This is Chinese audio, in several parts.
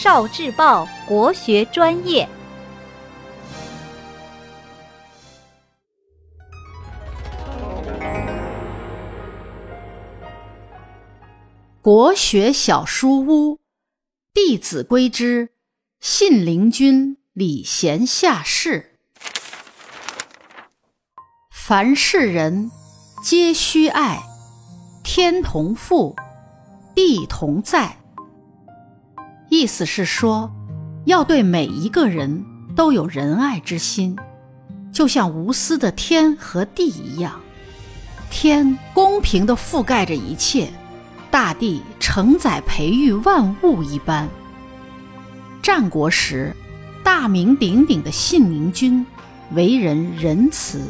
少智报国学专业，国学小书屋《弟子规》之信陵君礼贤下士，凡是人皆须爱，天同覆，地同在。意思是说，要对每一个人都有仁爱之心，就像无私的天和地一样。天公平地覆盖着一切，大地承载培育万物一般。战国时，大名鼎鼎的信陵君，为人仁慈、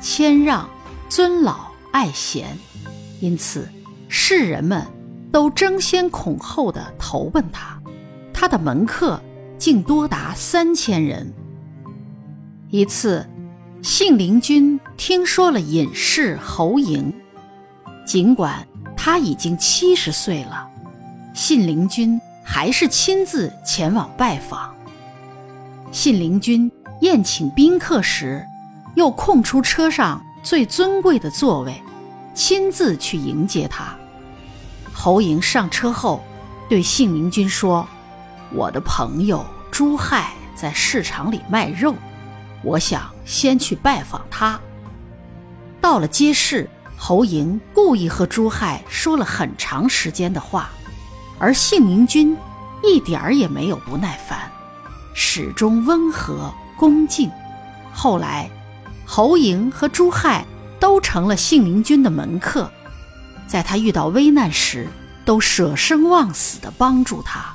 谦让、尊老爱贤，因此世人们都争先恐后地投奔他。他的门客竟多达三千人。一次，信陵君听说了隐士侯嬴，尽管他已经七十岁了，信陵君还是亲自前往拜访。信陵君宴请宾客时，又空出车上最尊贵的座位，亲自去迎接他。侯嬴上车后，对信陵君说。我的朋友朱亥在市场里卖肉，我想先去拜访他。到了街市，侯嬴故意和朱亥说了很长时间的话，而信陵君一点儿也没有不耐烦，始终温和恭敬。后来，侯嬴和朱亥都成了信陵君的门客，在他遇到危难时，都舍生忘死地帮助他。